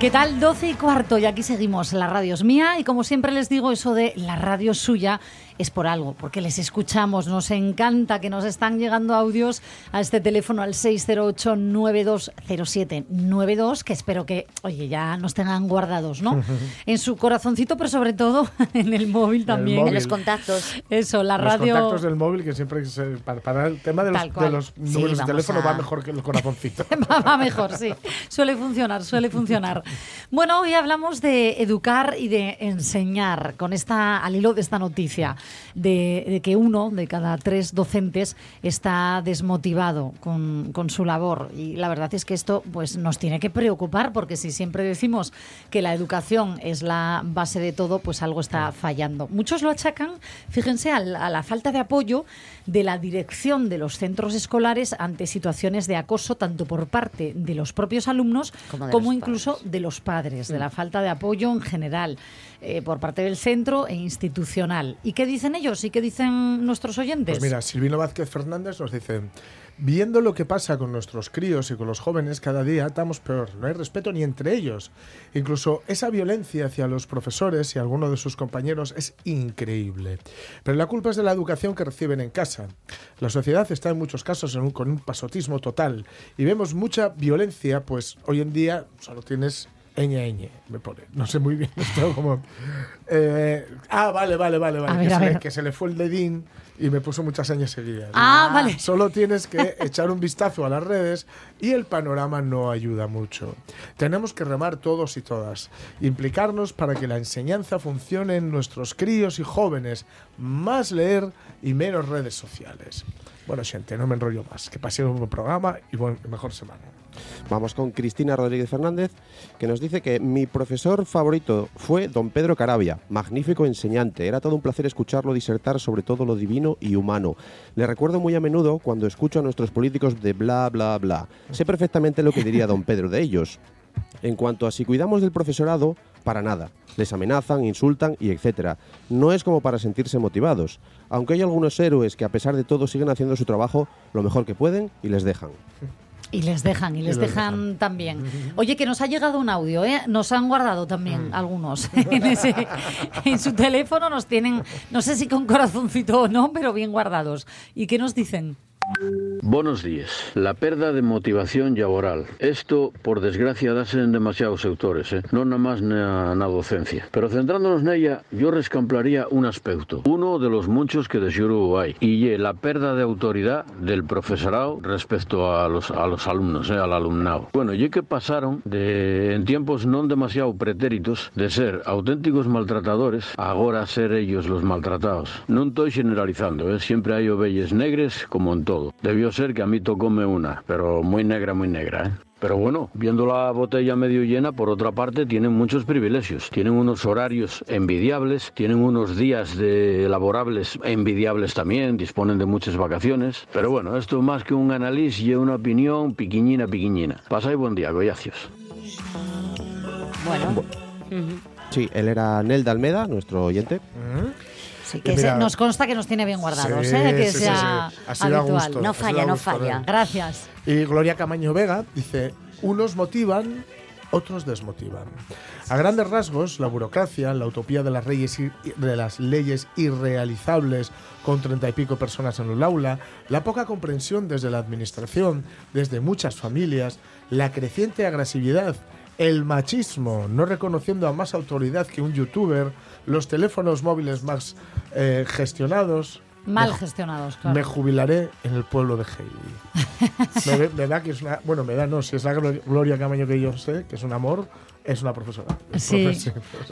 ¿Qué tal? 12 y cuarto y aquí seguimos. La radio es mía y como siempre les digo, eso de la radio suya es por algo, porque les escuchamos. Nos encanta que nos están llegando audios a este teléfono al 608-920792, que espero que, oye, ya nos tengan guardados, ¿no? en su corazoncito, pero sobre todo en el móvil también. En los contactos. Eso, la radio. Los contactos del móvil, que siempre para, el tema de los, de los números de teléfono va mejor que el corazoncito. va mejor, sí. Suele funcionar, suele funcionar. Bueno, hoy hablamos de educar y de enseñar con esta, al hilo de esta noticia, de, que uno de cada tres docentes está desmotivado con, con, su labor. Y la verdad es que esto pues, nos tiene que preocupar, porque si siempre decimos que la educación es la base de todo, pues algo está fallando. Muchos lo achacan, fíjense, a la falta de apoyo de la dirección de los centros escolares ante situaciones de acoso, tanto por parte de los propios alumnos como, incluso de los padres, de la mm. falta de apoyo en general. Eh, por parte del centro e institucional. ¿Y qué dicen ellos y qué dicen nuestros oyentes? Pues mira, Silvino Vázquez Fernández nos dice, Viendo lo que pasa con nuestros críos y con los jóvenes, cada día estamos peor. No hay respeto ni entre ellos. Incluso esa violencia hacia los profesores y algunos de sus compañeros es increíble. Pero la culpa es de la educación que reciben en casa. La sociedad está en muchos casos con un pasotismo total y vemos mucha violencia, pues hoy en día solo tienes Eñe, me pone. No sé muy bien esto como... Eh, ah, vale, vale, vale, vale. que, se Le, que, se le, fue el dedín y me puso muchas señas seguidas. Ah, vale. Solo tienes que echar un vistazo a las redes y el panorama no ayuda mucho. Tenemos que remar todos y todas. Implicarnos para que la enseñanza funcione en nuestros críos y jóvenes. Más leer y menos redes sociales. Bueno, gente, no me enrollo más. Que pase un buen programa y buen, mejor semana. Vamos con Cristina Rodríguez Fernández, que nos dice que mi profesor favorito fue don Pedro Carabia, magnífico enseñante. Era todo un placer escucharlo disertar sobre todo lo divino y humano. Le recuerdo muy a menudo cuando escucho a nuestros políticos de bla, bla, bla. Sé perfectamente lo que diría don Pedro de ellos. En cuanto a si cuidamos del profesorado, para nada. Les amenazan, insultan y etcétera. No es como para sentirse motivados, aunque hay algunos héroes que a pesar de todo siguen haciendo su trabajo lo mejor que pueden y les dejan. Y les dejan, y les dejan, también. Oye, que nos ha llegado un audio, ¿eh? Nos han guardado también mm. algunos en, en su teléfono, nos tienen, no sé si con corazoncito o no, pero bien guardados. ¿Y qué nos dicen? Buenos días. La perda de motivación laboral. Esto, por desgracia, dase en demasiados sectores, eh? non nada más na, na docencia. Pero centrándonos ella, yo rescamplaría un aspecto. Uno de los muchos que de xuro hay. Y la perda de autoridad del profesorado respecto a los, a los alumnos, eh, al alumnado. Bueno, y que pasaron de, en tiempos non demasiado pretéritos de ser auténticos maltratadores agora ser ellos los maltratados. Non estoy generalizando, eh? siempre hay ovelles negres como en todo. Debió ser que a mí tocóme una, pero muy negra, muy negra, ¿eh? Pero bueno, viendo la botella medio llena, por otra parte, tienen muchos privilegios. Tienen unos horarios envidiables, tienen unos días de laborables envidiables también, disponen de muchas vacaciones. Pero bueno, esto más que un análisis y una opinión piquiñina, piquiñina. Pasa y buen día, goyacios. Bueno. Sí, él era Nelda Almeda, nuestro oyente que nos consta que nos tiene bien guardados, ¿eh? que sea habitual. no falla, no falla. Gracias. Y Gloria Camaño Vega dice, unos motivan, otros desmotivan. A grandes rasgos, la burocracia, la utopía de las, leyes, de las leyes irrealizables con treinta y pico personas en el aula, la poca comprensión desde la administración, desde muchas familias, la creciente agresividad, el machismo, no reconociendo a más autoridad que un youtuber, los teléfonos móviles más eh, gestionados. Mal gestionados, claro. Me jubilaré en el pueblo de Heidi. me, da que es una. Bueno, me da, no, si es la Gloria Camaño que yo sé, que es un amor, Es una profesora. Es Sí,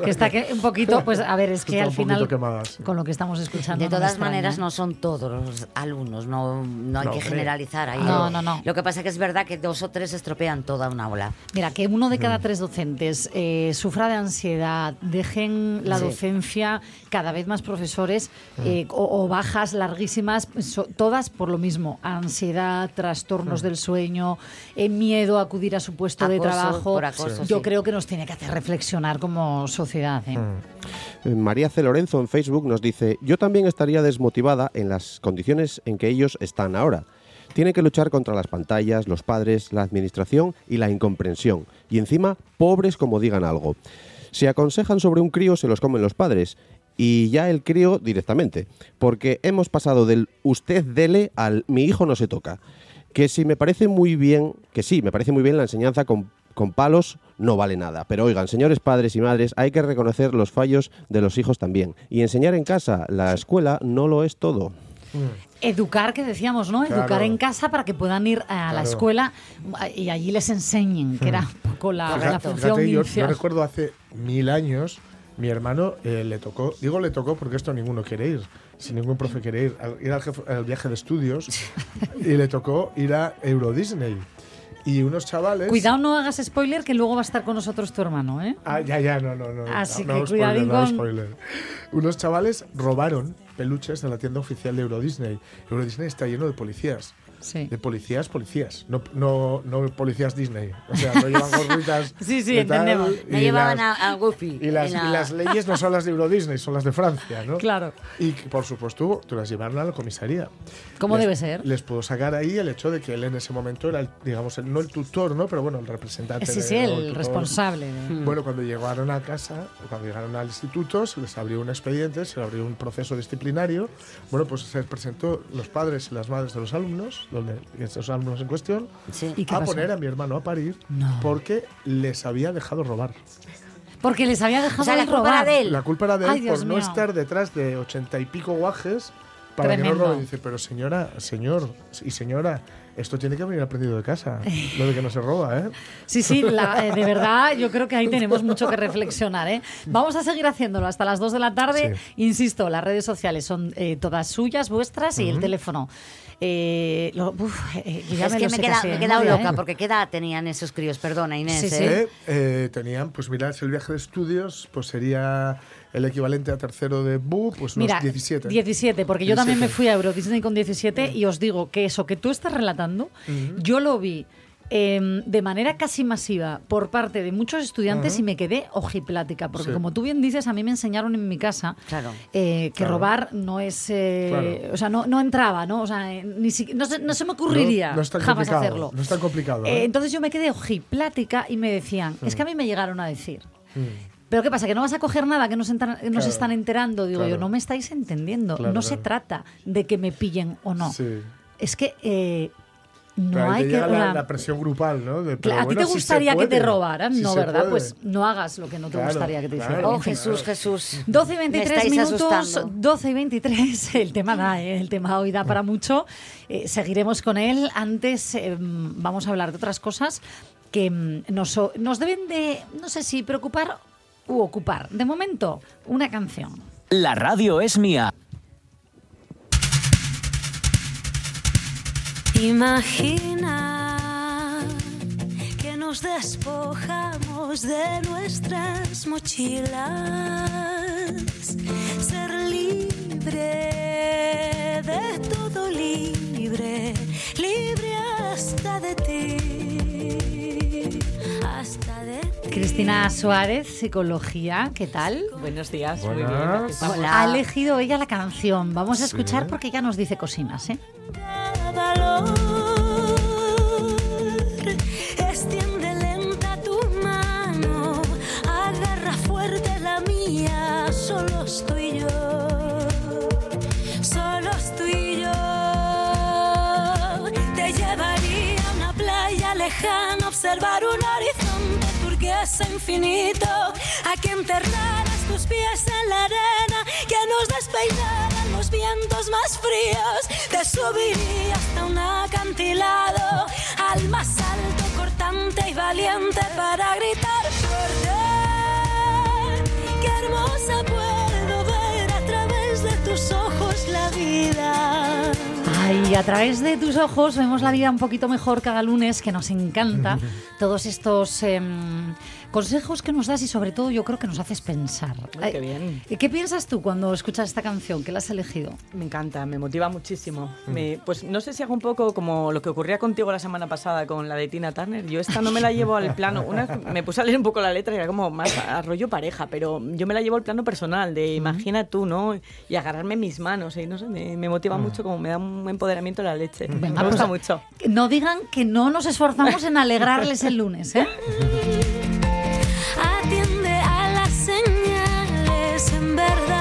que está que un poquito, pues a ver, es que Está al un poquito final, quemada, sí. con lo que estamos escuchando. De todas maneras, no son todos los alumnos, no, no hay No, que generalizar ahí. No, no, no. Lo que pasa que es verdad que dos o tres estropean toda una ola. Mira, que uno de cada tres docentes eh, sufra de ansiedad, dejen la Sí. docencia cada vez más profesores Mm. eh, o, o bajas larguísimas, pues, so- todas por lo mismo, ansiedad, Mm. trastornos del sueño, eh, miedo a acudir a su puesto de trabajo. por acoso, Yo sí. creo que nos tiene que hacer reflexionar como sociedad. ¿eh? Mm. Eh, María C. Lorenzo en Facebook nos dice, yo también estaría desmotivada en las condiciones en que ellos están ahora. Tienen que luchar contra las pantallas, los padres, la administración y la incomprensión. Y encima, pobres como digan algo. Si aconsejan sobre un crío, se los comen los padres. Y ya el crío directamente. Porque hemos pasado del usted dele al mi hijo no se toca. Que si me parece muy bien, que sí, me parece muy bien la enseñanza con con palos no vale nada. Pero oigan, señores padres y madres, hay que reconocer los fallos de los hijos también. Y enseñar en casa, la escuela no lo es todo. Educar, que decíamos, ¿no? Claro. Educar en casa para que puedan ir a la Claro. escuela y allí les enseñen, que era un poco la, Correcto. la Fíjate, función yo, yo inicial. recuerdo hace mil años, mi hermano eh, le tocó, digo le tocó porque esto ninguno quiere ir, si ningún profe quiere ir, al, ir al, jefe- al viaje de estudios y le tocó ir a Euro Disney. Y unos chavales... Cuidado, no hagas spoiler, que luego va a estar con nosotros tu hermano, ¿eh? Ah, ya, ya, no, no, no. Así no, que no, spoiler, no, spoiler. Unos chavales robaron peluches de la tienda oficial de Euro Disney. Euro Disney está lleno de policías. Sí. De policías, policías. No, no, no policías Disney. O sea, no llevan gorritas. Sí, sí, entendemos. y No llevaban las- a, Goofy. y las, la- y las leyes no son las de Euro Disney, son las de Francia, ¿no? Claro. Y por supuesto, tú las llevaron a la comisaría. ¿Cómo Les- debe ser? Les pudo sacar ahí el hecho de que él en ese momento era, el, digamos, el- no el tutor, ¿no? Pero bueno, el representante. Sí, de- sí, el responsable. de- Bueno, cuando llegaron a casa, cuando llegaron al instituto, se les abrió un expediente, se les abrió un proceso disciplinario. Bueno, pues se presentó los padres y las madres de los alumnos, donde estos alumnos en cuestión, Sí. ¿Y qué a pasó? poner a mi hermano a parir No. porque les había dejado robar. Porque les había dejado O sea, la de culpa robar. era de él. La culpa era de él Ay, por no estar detrás de ochenta y pico guajes para que Tremendo. no robe. Dice, pero señora, señor y señora, esto tiene que venir aprendido de casa. Lo de que no se roba, ¿eh? Sí, sí, la- eh, de verdad, yo creo que ahí tenemos mucho que reflexionar. ¿eh? Vamos a seguir haciéndolo hasta las 2 de la tarde. Insisto, las redes sociales son eh, todas suyas, vuestras, y el teléfono. Eh, lo- uf, eh, ya es me que lo me, queda- he quedado loca, ¿eh? porque ¿qué edad tenían esos críos? Perdona, Inés. Sí, sí. ¿eh? Eh, eh, tenían, pues mirad, si el viaje de estudios, pues sería el equivalente a tercero de BU, pues unos Mira, 17. 17, porque yo también me 17. fui a Euro Disney con 17 y os digo que eso que tú estás relatando, yo lo vi em, de manera casi masiva por parte de muchos estudiantes y me quedé ojiplática, porque Sí. como tú bien dices, a mí me enseñaron en mi casa Claro. eh, que Claro. robar no es, eh, Claro. o sea, no, no entraba, ¿no? O sea, eh, ni si- no, se, no se me ocurriría No, jamás hacerlo. no es tan complicado, Eh, ¿eh? entonces yo me quedé ojiplática y me decían, es que a mí me llegaron a decir. Mm. Pero ¿qué pasa? ¿Que no vas a coger nada que nos, entra- nos Claro. están enterando? Digo yo, no me estáis entendiendo. Claro, no se trata de que me pillen o no. Sí. Es que eh, no Pero hay te que... la, la presión grupal, ¿no? De, a ti bueno, te si se gustaría que te robaran, si ¿no? ¿Verdad? puede. Pues no hagas lo que no te Claro, gustaría que te claro. hicieran. Oh, Jesús, Jesús. 12 y Me 23 estáis minutos, asustando. 12 y 23, el tema da, ¿eh? el tema hoy da para mucho. Eh, seguiremos con él. Antes eh, vamos a hablar de otras cosas que mm, nos, nos deben de, no sé si preocupar u ocupar. De momento, una canción. La radio es mía. Imagina que nos despojamos de nuestras mochilas, ser libre de todo libre, libre hasta de ti. Cristina Suárez, Psicología, ¿qué tal? Buenos días, muy Buenas. bien. Hola. Ha elegido ella la canción. Vamos a escuchar porque ella nos dice cocinas, ¿eh? valor. Extiende lenta tu mano, agarra fuerte la mía, solos tú y yo, solos tú y yo. Te llevaría a una playa lejana, observar infinito, a que enterraras tus pies en la arena, que nos despeinaran los vientos más fríos, te subiría hasta un acantilado, al más alto cortar arrogante y valiente para gritar fuerte. Qué hermosa puedo Ay, a través de tus ojos vemos la vida un poquito mejor cada lunes, que nos encanta. Todos estos em, consejos que nos das y sobre todo yo creo que nos haces pensar. Ay, qué bien. ¿y ¿Qué piensas tú cuando escuchas esta canción? que la has elegido? Me encanta, me motiva muchísimo. Me- pues no sé si hago un poco como lo que ocurría contigo la semana pasada con la de Tina Turner. Yo esta no me la llevo al plano. Una me puse a leer un poco la letra y era como más a rollo pareja, pero yo me la llevo al plano personal, de imagina tú, ¿no? Y agarrarme mis manos. Y no sé, me, me motiva mucho, como me da un empoderamiento la leche. Venga, me gusta pues, mucho. que No digan que no nos esforzamos en alegrarles el lunes, ¿eh? Atiende a las señales, en verdad,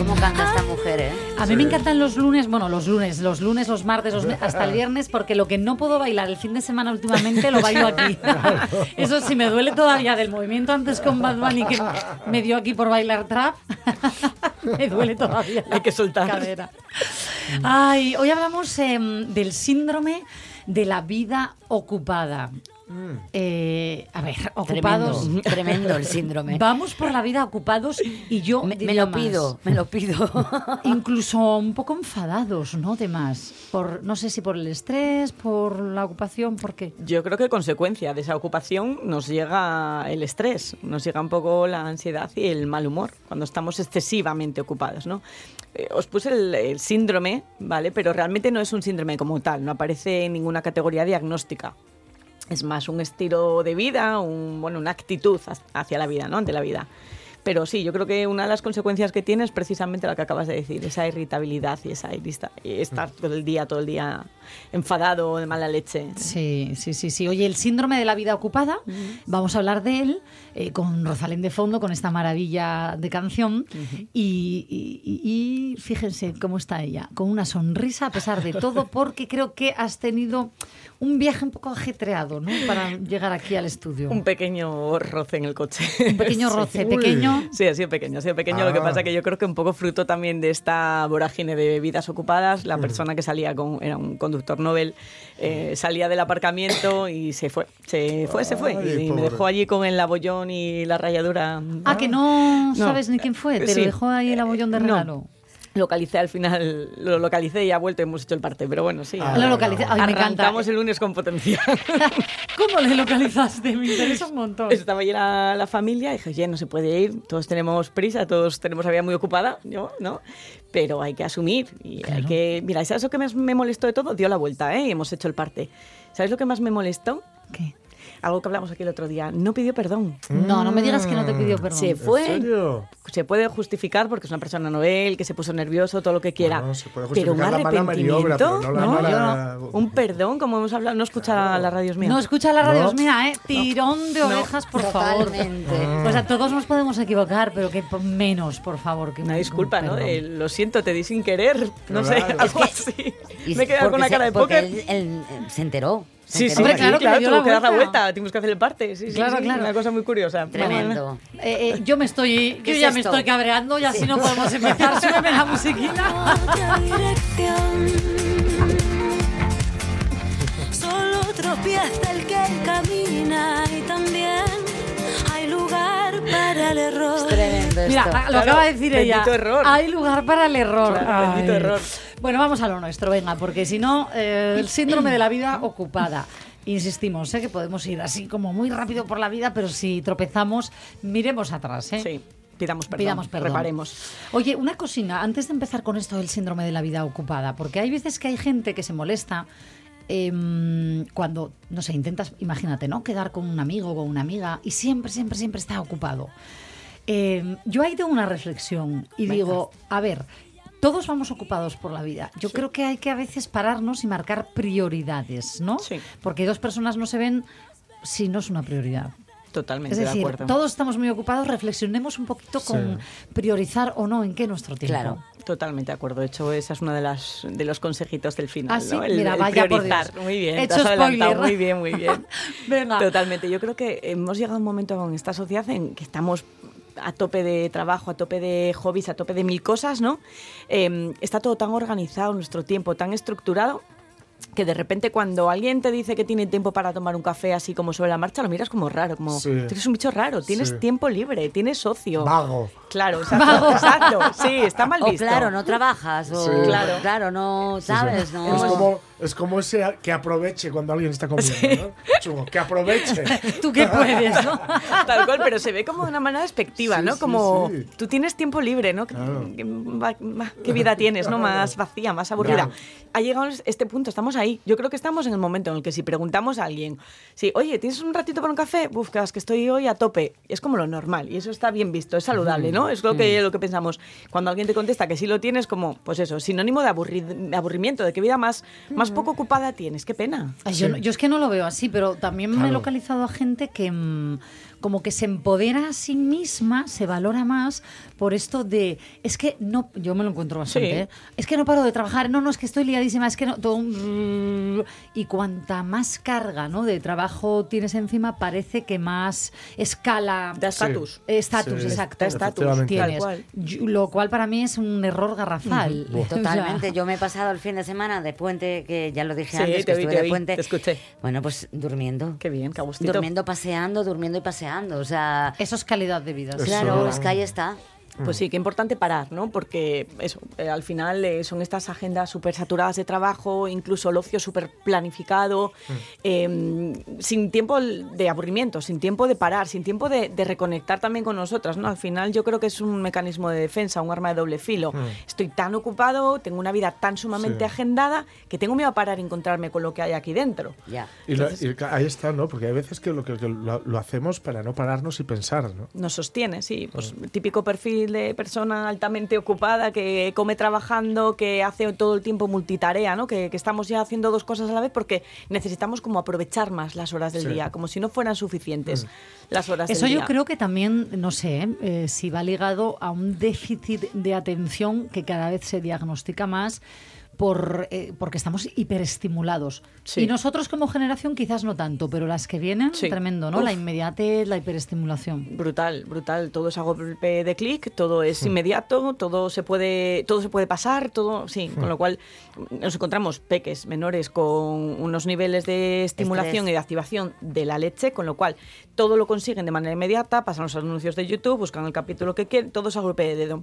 ¿Cómo canta esta mujer, eh? A mí me encantan los lunes, bueno, los lunes, los lunes, los martes, los hasta el viernes, porque lo que no puedo bailar el fin de semana últimamente lo bailo aquí. Eso sí, me duele todavía del movimiento antes con Bad Bunny que me dio aquí por bailar trap. me duele todavía. Hay que soltar. cadera. Ay, hoy hablamos em, del síndrome de la vida ocupada. Eh, a ver, ocupados. Tremendo, tremendo el síndrome. Vamos por la vida ocupados y yo Me, me lo más. pido, me lo pido. Incluso un poco enfadados, ¿no? De más. Por, no sé si por el estrés, por la ocupación, por qué. Yo creo que consecuencia de esa ocupación nos llega el estrés, nos llega un poco la ansiedad y el mal humor cuando estamos excesivamente ocupados, ¿no? Eh, os puse el, el síndrome, ¿vale? Pero realmente no es un síndrome como tal, no aparece en ninguna categoría diagnóstica. Es más un estilo de vida, un, bueno, una actitud hac- hacia la vida, ¿no? Ante la vida. Pero sí, yo creo que una de las consecuencias que tiene es precisamente la que acabas de decir, esa irritabilidad y esa irrista- y estar todo el día, todo el día enfadado, de mala leche. Sí, sí, sí, sí. Oye, el síndrome de la vida ocupada, vamos a hablar de él eh, con Rosalén de fondo, con esta maravilla de canción. y, y- y- y fíjense cómo está ella, con una sonrisa a pesar de todo, porque creo que has tenido un viaje un poco ajetreado, ¿no? Para llegar aquí al estudio. Un pequeño roce en el coche. Un pequeño roce, pequeño. Sí, ha sido pequeño, ha sido pequeño. Lo que Ah. pasa que yo creo que un poco fruto también de esta vorágine de vidas ocupadas. La persona que salía con, era un conductor Nobel, eh, salía del aparcamiento y se fue. Se fue, se fue. Y me dejó allí con el abollón y la rayadura. Ah, que no, No. sabes ni quién fue, te Sí. lo dejó ahí el abollón de No. regalo. Localicé al final, lo localicé y ha vuelto y hemos hecho el parte. Pero bueno, sí. Ah, Lo localicé. Ay, me encanta. Arrancamos el lunes con potencia. ¿Cómo le localizaste? Me interesa un montón. Estaba allí la, la familia y dije, oye, no se puede ir, todos tenemos prisa, todos tenemos la vida muy ocupada, yo, ¿no? Pero hay que asumir y hay que... Mira, ¿sabes lo que más me molestó de todo? Dio la vuelta, ¿eh? Y hemos hecho el parte. ¿Sabes lo que más me molestó? ¿Qué? Algo que hablamos aquí el otro día. No pidió perdón. No, no me digas que no te pidió perdón. Se fue. ¿En serio? Se puede justificar porque es una persona novel, que se puso nervioso, todo lo que quiera. Bueno, se puede pero un justificar la mala maniobra, arrepentimiento, pero no la ¿no? mala- Yo no. Un perdón, como hemos hablado, no escucha las radios mías. No escucha la radio, No. mira, ¿eh? Tirón de No. orejas, por favor. Totalmente. Pues a todos nos podemos equivocar, pero que menos, por favor. Que Una un- disculpa, ¿no? De, lo siento, te di sin querer. No sé, Claro. algo así. Y Me he quedado con una cara de porque póker. Él, él, eh, se enteró. Sí, sí, Hombre, claro que dio la tuvo que dar la vuelta. tuvimos que hacer el parte. Sí, sí, Claro, sí, claro. Una cosa muy curiosa. Tremendo. Eh, eh, yo me estoy, yo ¿Qué es ya me esto? estoy cabreando y así no podemos empezar. Súbeme la musiquita. Solo tropieza el que camina y también hay lugar para el error. Tremendo Mira, esto. lo Claro, acaba de decir ella. bendito error. Hay lugar para el error. Claro, bendito error. Bueno, vamos a lo nuestro, venga, porque si no, eh, el síndrome de la vida ocupada. Insistimos, sé que podemos ir así como muy rápido por la vida, pero si tropezamos, miremos atrás, ¿eh? Sí, pidamos perdón. Pidamos perdón. Reparemos. Oye, una cosina, antes de empezar con esto del síndrome de la vida ocupada, porque hay veces que hay gente que se molesta em, cuando, no sé, intentas, imagínate, ¿no? Quedar con un amigo o con una amiga y siempre, siempre, siempre está ocupado. Em, yo ahí tengo una reflexión y digo, a ver, todos vamos ocupados por la vida. Yo creo que hay que a veces pararnos y marcar prioridades, ¿no? Sí. Porque dos personas no se ven si no es una prioridad. Totalmente Es de decir, acuerdo. todos estamos muy ocupados, reflexionemos un poquito con priorizar o no en qué nuestro tiempo. Claro. Totalmente de acuerdo. De hecho, esa es una de las de los consejitos del final, Ah, sí, ¿no? El, mira, el vaya por priorizar. Dios. Muy bien, He te has adelantado. spoiler. Muy bien, muy bien. Venga. Totalmente. Yo creo que hemos llegado a un momento en esta sociedad en que estamos a tope de trabajo, a tope de hobbies, a tope de mil cosas, ¿no? Eh, está todo tan organizado, nuestro tiempo tan estructurado que de repente cuando alguien te dice que tiene tiempo para tomar un café así como sobre la marcha, lo miras como raro, como Sí. eres un bicho raro, tienes Sí. tiempo libre, tienes socio. Vago. Claro, exacto, exacto. Sí, está mal O visto. claro, no trabajas, o Sí. Claro. claro, no, ¿sabes? No. Es como, es como ese que aproveche cuando alguien está comiendo, ¿no? Chungo, que aproveche. Tú que puedes, ¿no? Tal cual, pero se ve como de una manera despectiva, Sí, ¿no? sí, Como sí. tú tienes tiempo libre, ¿no? Claro. ¿Qué, vida tienes, ¿no? Más vacía, más aburrida. Ha llegado este punto, estamos ahí. Yo creo que estamos en el momento en el que si preguntamos a alguien, si, oye, ¿tienes un ratito para un café? Uf, que es que estoy hoy a tope. Es como lo normal y eso está bien visto, es saludable, ¿no? Es lo que, lo que pensamos. Cuando alguien te contesta que sí lo tienes, como, pues eso, sinónimo de, aburri- de aburrimiento, de qué vida más, más poco ocupada tienes. Qué pena. Ay, yo, es que no lo veo así, pero también me he localizado a gente que mm, como que se empodera a sí misma, se valora más por esto de, es que no, yo me lo encuentro bastante, Sí. ¿eh? es que no paro de trabajar, no, no, es que estoy liadísima, es que no, todo un- y cuanta más carga ¿no? de trabajo tienes encima, parece que más escala... Da estatus. Estatus, Sí, exacto. estatus, tienes. Tal cual. Yo- Lo cual para mí es un error garrafal. O sea, Totalmente. Yo me he pasado el fin de semana de puente, que ya lo dije Sí, antes, te que estuve te de oí, puente. te escuché. Bueno, pues durmiendo. Qué bien, qué. Durmiendo, paseando, durmiendo y paseando. O sea, Eso es calidad de vida. sí. claro, Eso- es que ahí está. Pues sí, qué importante parar, ¿no? Porque eso, eh, al final eh, son estas agendas súper saturadas de trabajo, incluso el ocio súper planificado, eh, sin tiempo de aburrimiento, sin tiempo de parar, sin tiempo de, de reconectar también con nosotras, ¿no? Al final yo creo que es un mecanismo de defensa, un arma de doble filo. Estoy tan ocupado, tengo una vida tan sumamente Sí. agendada que tengo miedo a parar y encontrarme con lo que hay aquí dentro. Ya. Y, y ahí está, ¿no? Porque hay veces que lo, que, que lo, lo hacemos para no pararnos y pensar, ¿no? nos sostiene, sí. Pues típico perfil de persona altamente ocupada que come trabajando, que hace todo el tiempo multitarea, ¿no? Que, que estamos ya haciendo dos cosas a la vez porque necesitamos como aprovechar más las horas del Sí. día, como si no fueran suficientes las horas Eso del yo día. creo que también, no sé, ¿eh? Eh, si va ligado a un déficit de atención que cada vez se diagnostica más por, eh, porque estamos hiperestimulados. Sí. Y nosotros como generación quizás no tanto, pero las que vienen, Sí. tremendo, ¿no? Uf. La inmediatez, la hiperestimulación. Brutal, brutal. Todo es a golpe de clic, todo es inmediato, todo se puede, todo se puede pasar, todo, sí. Con lo cual nos encontramos peques menores con unos niveles de estimulación Estrés. y de activación de la leche, con lo cual todo lo consiguen de manera inmediata, pasan los anuncios de YouTube, buscan el capítulo que quieren, todo es a golpe de dedo.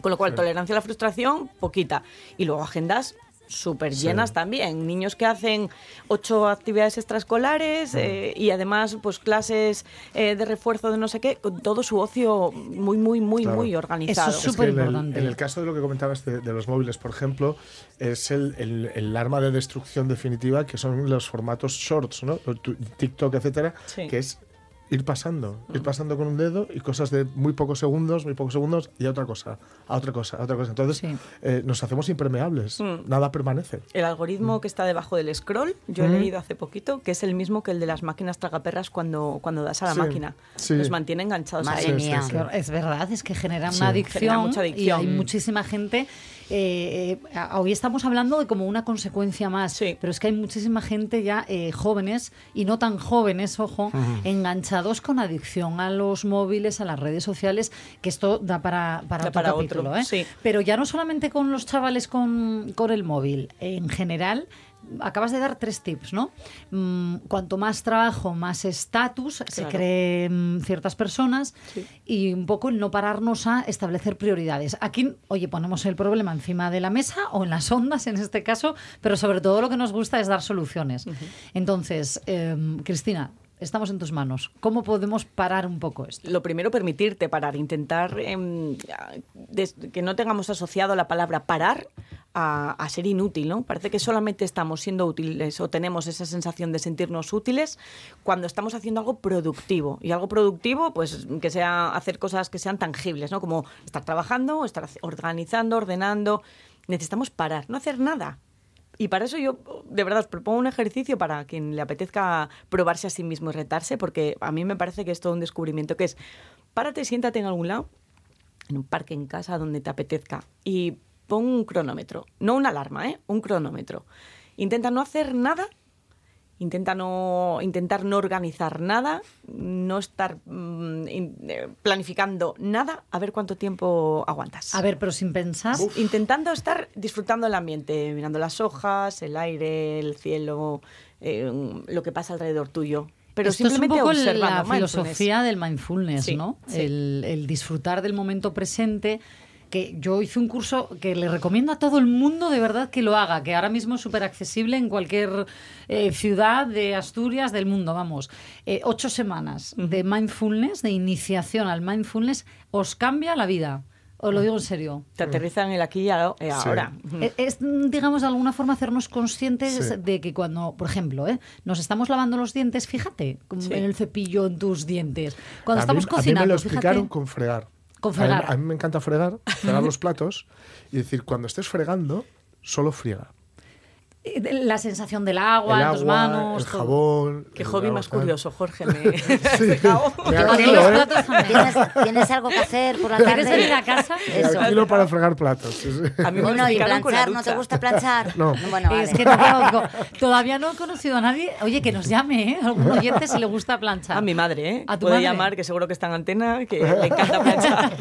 Con lo cual, tolerancia a la frustración, poquita. Y luego agendas súper llenas también. Niños que hacen ocho actividades extraescolares eh, y además pues clases eh, de refuerzo de no sé qué, con todo su ocio muy, muy, muy, Claro. muy organizado. Eso Es Súper en el- importante. En el caso de lo que comentabas de, de los móviles, por ejemplo, es el, el- el arma de destrucción definitiva que son los formatos shorts, ¿no? TikTok, etcétera, Sí. que es ir pasando, ir pasando con un dedo y cosas de muy pocos segundos, muy pocos segundos y a otra cosa, a otra cosa, a otra cosa. Entonces Sí. eh, nos hacemos impermeables, Mm. nada permanece. El algoritmo que está debajo del scroll, yo he leído hace poquito, que es el mismo que el de las máquinas tragaperras cuando, cuando das a la Sí, máquina. sí. Nos mantiene enganchados Madre mía. Es verdad, es que genera Sí. una adicción, Genera mucha y adicción. hay muchísima gente. Eh, eh, hoy estamos hablando de como una consecuencia más, Sí. pero es que hay muchísima gente ya eh, jóvenes y no tan jóvenes, ojo, enganchados con adicción a los móviles, a las redes sociales, que esto da para, para Da otro para capítulo. otro, ¿eh? sí. Pero ya no solamente con los chavales con, con el móvil, en general. Acabas de dar tres tips, ¿no? Mm, cuanto más trabajo, más estatus se creen ciertas personas Sí. y un poco el no pararnos a establecer prioridades. Aquí, oye, ponemos el problema encima de la mesa o en las ondas en este caso, pero sobre todo lo que nos gusta es dar soluciones. Entonces, em, Cristina, estamos en tus manos. ¿Cómo podemos parar un poco esto? Lo primero, permitirte parar, intentar des- que no tengamos asociado la palabra parar a, a ser inútil, ¿no? Parece que solamente estamos siendo útiles o tenemos esa sensación de sentirnos útiles cuando estamos haciendo algo productivo. Y algo productivo, pues que sea hacer cosas que sean tangibles, ¿no? Como estar trabajando, estar organizando, ordenando. Necesitamos parar, no hacer nada. Y para eso yo, de verdad, os propongo un ejercicio para quien le apetezca probarse a sí mismo y retarse, porque a mí me parece que es todo un descubrimiento, que es, párate, siéntate en algún lado, en un parque, en casa, donde te apetezca, y pon un cronómetro. No una alarma, ¿eh? Un cronómetro. Intenta no hacer nada Intenta no, intentar no organizar nada, no estar mm, eh, planificando nada, a ver cuánto tiempo aguantas. A ver, pero sin pensar. Intentando estar disfrutando el ambiente, mirando las hojas, el aire, el cielo, eh, lo que pasa alrededor tuyo. Pero Esto es un simplemente poco observando la filosofía del mindfulness, Sí, ¿no? sí. El, el disfrutar del momento presente. Que yo hice un curso que le recomiendo a todo el mundo de verdad que lo haga, que ahora mismo es súper accesible en cualquier eh, ciudad de Asturias, del mundo, vamos. Eh, ocho semanas de mindfulness, de iniciación al mindfulness, os cambia la vida. Os lo digo en serio. Te aterrizan el aquí y ahora. eh, Sí. Es, digamos, de alguna forma hacernos conscientes Sí. de que cuando, por ejemplo, ¿eh? nos estamos lavando los dientes, fíjate, Sí. en el cepillo en tus dientes. Cuando a mí, estamos a mí me cocinando, lo explicaron fíjate. con fregar. Con A mí, a mí me encanta fregar, fregar los platos y decir, cuando estés fregando, solo friega. La sensación del agua, el en tus manos. el todo. jabón. Qué el hobby más tal. curioso, Jorge. Me... Sí. ¿eh? ¿Tienes, tienes algo que hacer por la ¿Quieres tarde? venir a casa? Eso. alquilo para fregar platos. sí, sí. A mí me Bueno, y planchar, ¿no te gusta planchar? No. Bueno, Es vale. que no conozco. Todavía no he conocido a nadie. Oye, que nos llame, ¿eh? Algún oyente si le gusta planchar. A mi madre, ¿eh? ¿A tu Puede madre? llamar, que seguro que está en antena, que le encanta planchar.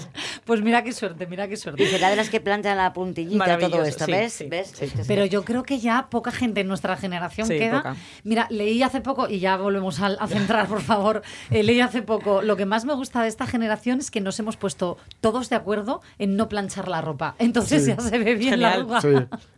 Pues mira qué suerte, mira qué Y suerte. será de las que planchan la puntillita, todo esto, sí, ¿ves? sí, ¿Ves? sí. Es que Pero sí. yo creo que ya poca gente en nuestra generación Sí, queda. poca. Mira, leí hace poco, y ya volvemos a, centrar, por favor. eh, leí hace poco. Lo que más me gusta de esta generación es que nos hemos puesto todos de acuerdo en no planchar la ropa. Entonces Sí. ya se ve bien la arruga. Sí,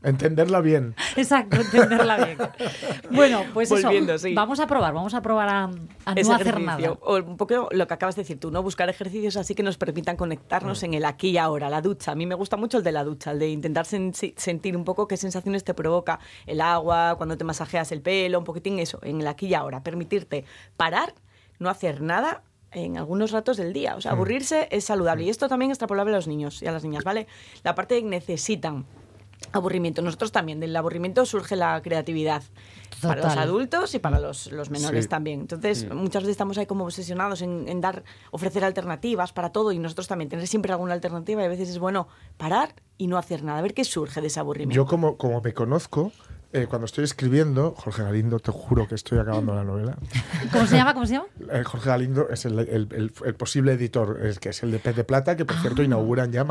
entenderla bien. Exacto, entenderla bien. Bueno, pues Volviendo, eso. sí. Vamos a probar, vamos a probar a, no hacer nada. O un poco lo que acabas de decir tú, ¿no? Buscar ejercicios así que nos permitan conectarnos en el aquí y ahora, la ducha. A mí me gusta mucho el de la ducha, el de intentar sen- sentir un poco qué sensaciones te provoca el agua, cuando te masajeas el pelo, un poquitín eso, en el aquí y ahora. Permitirte parar, no hacer nada en algunos ratos del día. O sea, aburrirse es saludable. Y esto también es extrapolable a los niños y a las niñas, ¿vale? La parte de que necesitan aburrimiento. Nosotros también, del aburrimiento surge la creatividad. Para los adultos y para los, los menores Sí. también. Entonces, muchas veces estamos ahí como obsesionados en, en dar, ofrecer alternativas para todo y nosotros también tener siempre alguna alternativa y a veces es bueno parar y no hacer nada, a ver qué surge de ese aburrimiento. Yo como, como me conozco, eh, cuando estoy escribiendo, Jorge Galindo, te juro que estoy acabando la novela. ¿Cómo se llama? ¿Cómo se llama? Eh, Jorge Galindo es el, el- el- el posible editor, es que es el de Pez de Plata, que por cierto inauguran ya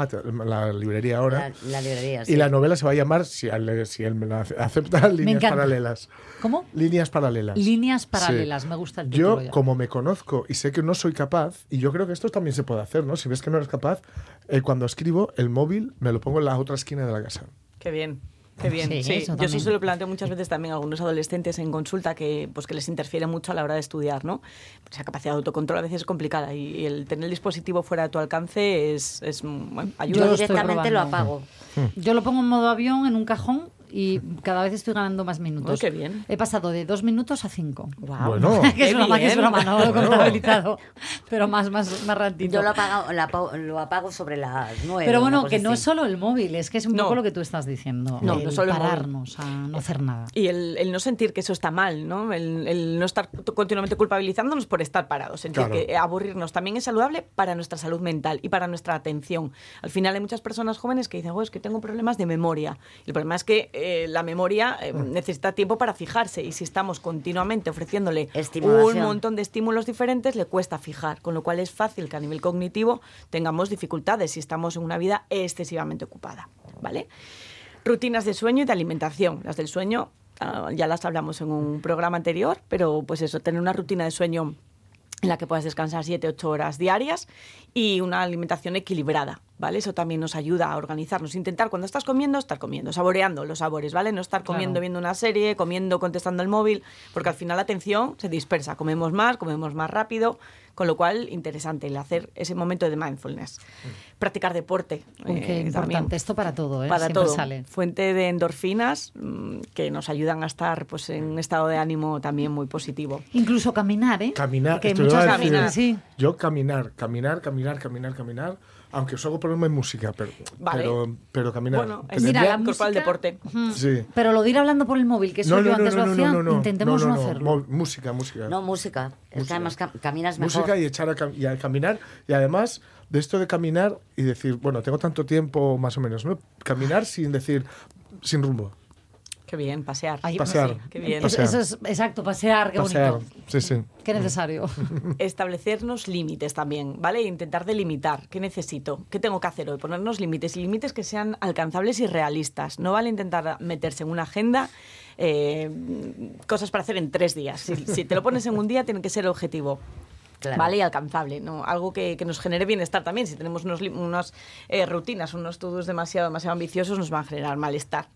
la librería ahora. La, la librería, sí. Y la novela se va a llamar, si él, si él me la ace- acepta, Líneas encanta. Paralelas. ¿Cómo? Líneas Paralelas. Líneas Sí. paralelas, me gusta el título Yo, ya. como me conozco y sé que no soy capaz, y yo creo que esto también se puede hacer, ¿no? Si ves que no eres capaz, eh, cuando escribo, el móvil me lo pongo en la otra esquina de la casa. Qué bien. Qué bien, Sí, Yo eso se lo planteo muchas veces también a algunos adolescentes en consulta que, pues, que les interfiere mucho a la hora de estudiar, ¿no? Esa capacidad de autocontrol a veces es complicada y, y el tener el dispositivo fuera de tu alcance es, es bueno, Yo ayuda. Yo directamente lo apago. Yo lo pongo en modo avión en un cajón y cada vez estoy ganando más minutos. Uy, qué bien. He pasado de dos minutos a cinco. Guau. Bueno. que es broma, que es broma, no lo he contabilizado. Pero más, más, más ratito. Yo lo apago, lo apago, lo apago sobre las nueve. Pero bueno, que no así. es solo el móvil, es que es un No. poco lo que tú estás diciendo. No, el no solo el móvil. pararnos a no hacer nada. Y el, el no sentir que eso está mal, ¿no? El, el no estar continuamente culpabilizándonos por estar parados. Sentir Claro. que aburrirnos también es saludable para nuestra salud mental y para nuestra atención. Al final hay muchas personas jóvenes que dicen, "Oh, es que tengo problemas de memoria. Y el problema es que eh, la memoria eh, necesita tiempo para fijarse y si estamos continuamente ofreciéndole un montón de estímulos diferentes, le cuesta fijar. Con lo cual es fácil que a nivel cognitivo tengamos dificultades si estamos en una vida excesivamente ocupada. ¿Vale? Rutinas de sueño y de alimentación. Las del sueño ah, ya las hablamos en un programa anterior, pero pues eso, tener una rutina de sueño en la que puedas descansar 7-8 horas diarias y una alimentación equilibrada, ¿vale? Eso también nos ayuda a organizarnos. Intentar cuando estás comiendo, estar comiendo, saboreando los sabores, ¿vale? No estar comiendo Claro. viendo una serie, comiendo contestando el móvil, porque al final la atención se dispersa. Comemos más, comemos más rápido, con lo cual interesante el hacer ese momento de mindfulness. Practicar deporte. Uy, qué eh, importante también esto para todo, ¿eh? para Siempre todo. sale. Fuente de endorfinas mm, que nos ayudan a estar pues, en un estado de ánimo también muy positivo. Incluso caminar, ¿eh? Caminar, Que decir, caminar. sí. Yo caminar, caminar, caminar, caminar, caminar, aunque os hago problema en música, pero, Vale. pero, pero caminar. Bueno, Que es el música- deporte. Sí. Pero lo de ir hablando por el móvil, que eso yo antes lo hacía, intentemos no, no, no, hacerlo. mo- música, música. No, música. Es que además cam- caminas mejor. música y echar a, cam- y a caminar y además de esto de caminar y decir bueno tengo tanto tiempo más o menos no caminar sin decir sin rumbo Qué bien, pasear. Ay, Pasear. Sí, qué bien. Pasear. eso es, exacto, pasear, qué Pasear. bonito. Sí, sí. Qué necesario. establecernos límites también, ¿vale? Intentar delimitar qué necesito, qué tengo que hacer hoy, ponernos límites y límites que sean alcanzables y realistas. No vale intentar meterse en una agenda eh, cosas para hacer en tres días. Si, si te lo pones en un día, tiene que ser objetivo. Claro. ¿Vale? Y alcanzable, ¿no? Algo que, que nos genere bienestar también. Si tenemos unos, unas eh, rutinas, unos todos demasiado, demasiado ambiciosos, nos van a generar malestar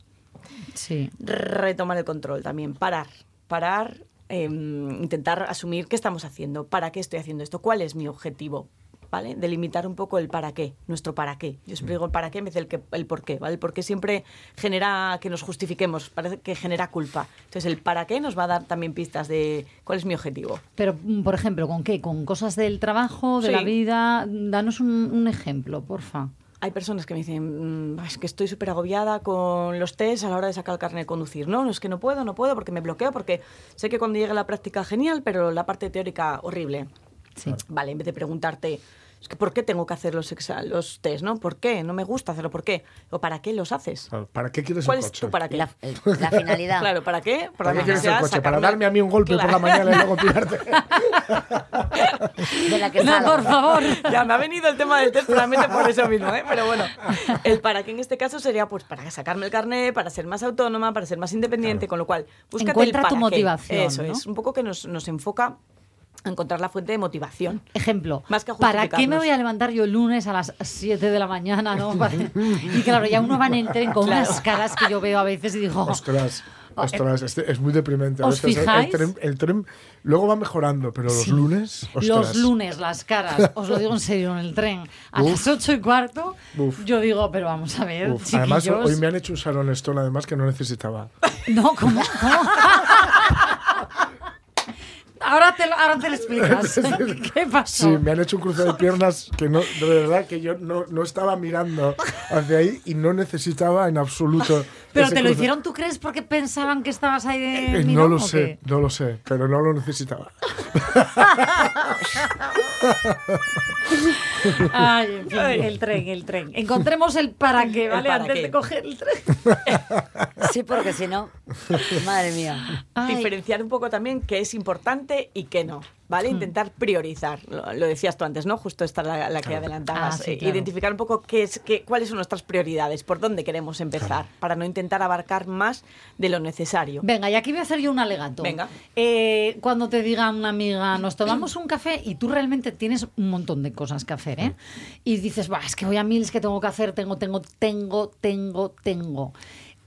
Sí. retomar el control también, parar, parar, eh, intentar asumir qué estamos haciendo, para qué estoy haciendo esto, cuál es mi objetivo, ¿vale? Delimitar un poco el para qué, nuestro para qué. Yo siempre digo el para qué en vez del que, el por qué, ¿vale? El por qué siempre genera que nos justifiquemos, parece que genera culpa. Entonces el para qué nos va a dar también pistas de cuál es mi objetivo. Pero, mm, por ejemplo, ¿con qué? ¿Con cosas del trabajo, de Sí. la vida? Danos un, un ejemplo, porfa. Hay personas que me dicen, "Mm, es que estoy súper agobiada con los test a la hora de sacar el carnet de conducir. No, no es que no puedo, no puedo porque me bloqueo, porque sé que cuando llegue la práctica genial, pero la parte teórica horrible. Sí. Vale, en vez de preguntarte, es que ¿por qué tengo que hacer los, los test, no? ¿Por qué? No me gusta hacerlo, ¿por qué? ¿O para qué los haces? Claro, ¿Para qué quieres ¿Cuál el es coche? tu para qué? La, la finalidad. Claro, ¿para qué? ¿Para la qué quieres el coche? ¿Para darme a mí un golpe por la mañana y luego tirarte? De la que No, por favor. Ya me ha venido el tema del test solamente por eso mismo, ¿eh? Pero bueno, el para qué en este caso sería pues para sacarme el carnet, para ser más autónoma, para ser más independiente, con lo cual, búscate Encuentra el tu para qué. motivación, Eso ¿no? es, un poco que nos, nos enfoca a encontrar la fuente de motivación. Ejemplo, Más que ¿para qué me voy a levantar yo el lunes a las 7 de la mañana? ¿no? Y claro, ya uno van en tren con Claro. unas caras que yo veo a veces y digo, Ostras, ostras, este- es muy deprimente. ¿Os veces, ¿eh? fijáis? El tren, el tren luego va mejorando, pero los lunes, ostras. los lunes, las caras, os lo digo en serio, en el tren, a Uf. las 8 y cuarto, Uf. yo digo, pero vamos a ver, Uf, además, hoy me han hecho usar un Stone, además, que no necesitaba. No, ¿cómo? ¿Cómo? Ahora, te lo, ahora te lo explicas. ¿Qué pasó? Sí, me han hecho un cruce de piernas que no, de verdad que yo no, no estaba mirando hacia ahí y no necesitaba en absoluto. ¿Pero te lo cruce. hicieron, tú crees, porque pensaban que estabas ahí de Eh, mirón, no lo sé, qué? no lo sé, pero no lo necesitaba. Ay, en fin, el tren, el tren. Encontremos el para qué, ¿vale? para Antes qué. de coger el tren. Sí, porque si no, madre mía. Ay. Diferenciar un poco también qué es importante y qué no. ¿Vale? Hmm. Intentar priorizar. Lo, lo decías tú antes, ¿no? Justo esta la, la que adelantabas. Ah, sí, Eh, claro. Identificar un poco qué es, qué, cuáles son nuestras prioridades, por dónde queremos empezar, para no intentar abarcar más de lo necesario. Venga, y aquí voy a hacer yo un alegato. Venga. Eh, cuando te diga una amiga, nos tomamos un café y tú realmente tienes un montón de cosas que hacer, ¿eh? Y dices, "Buah, es que voy a mil, es que tengo que hacer, tengo, tengo, tengo, tengo, tengo.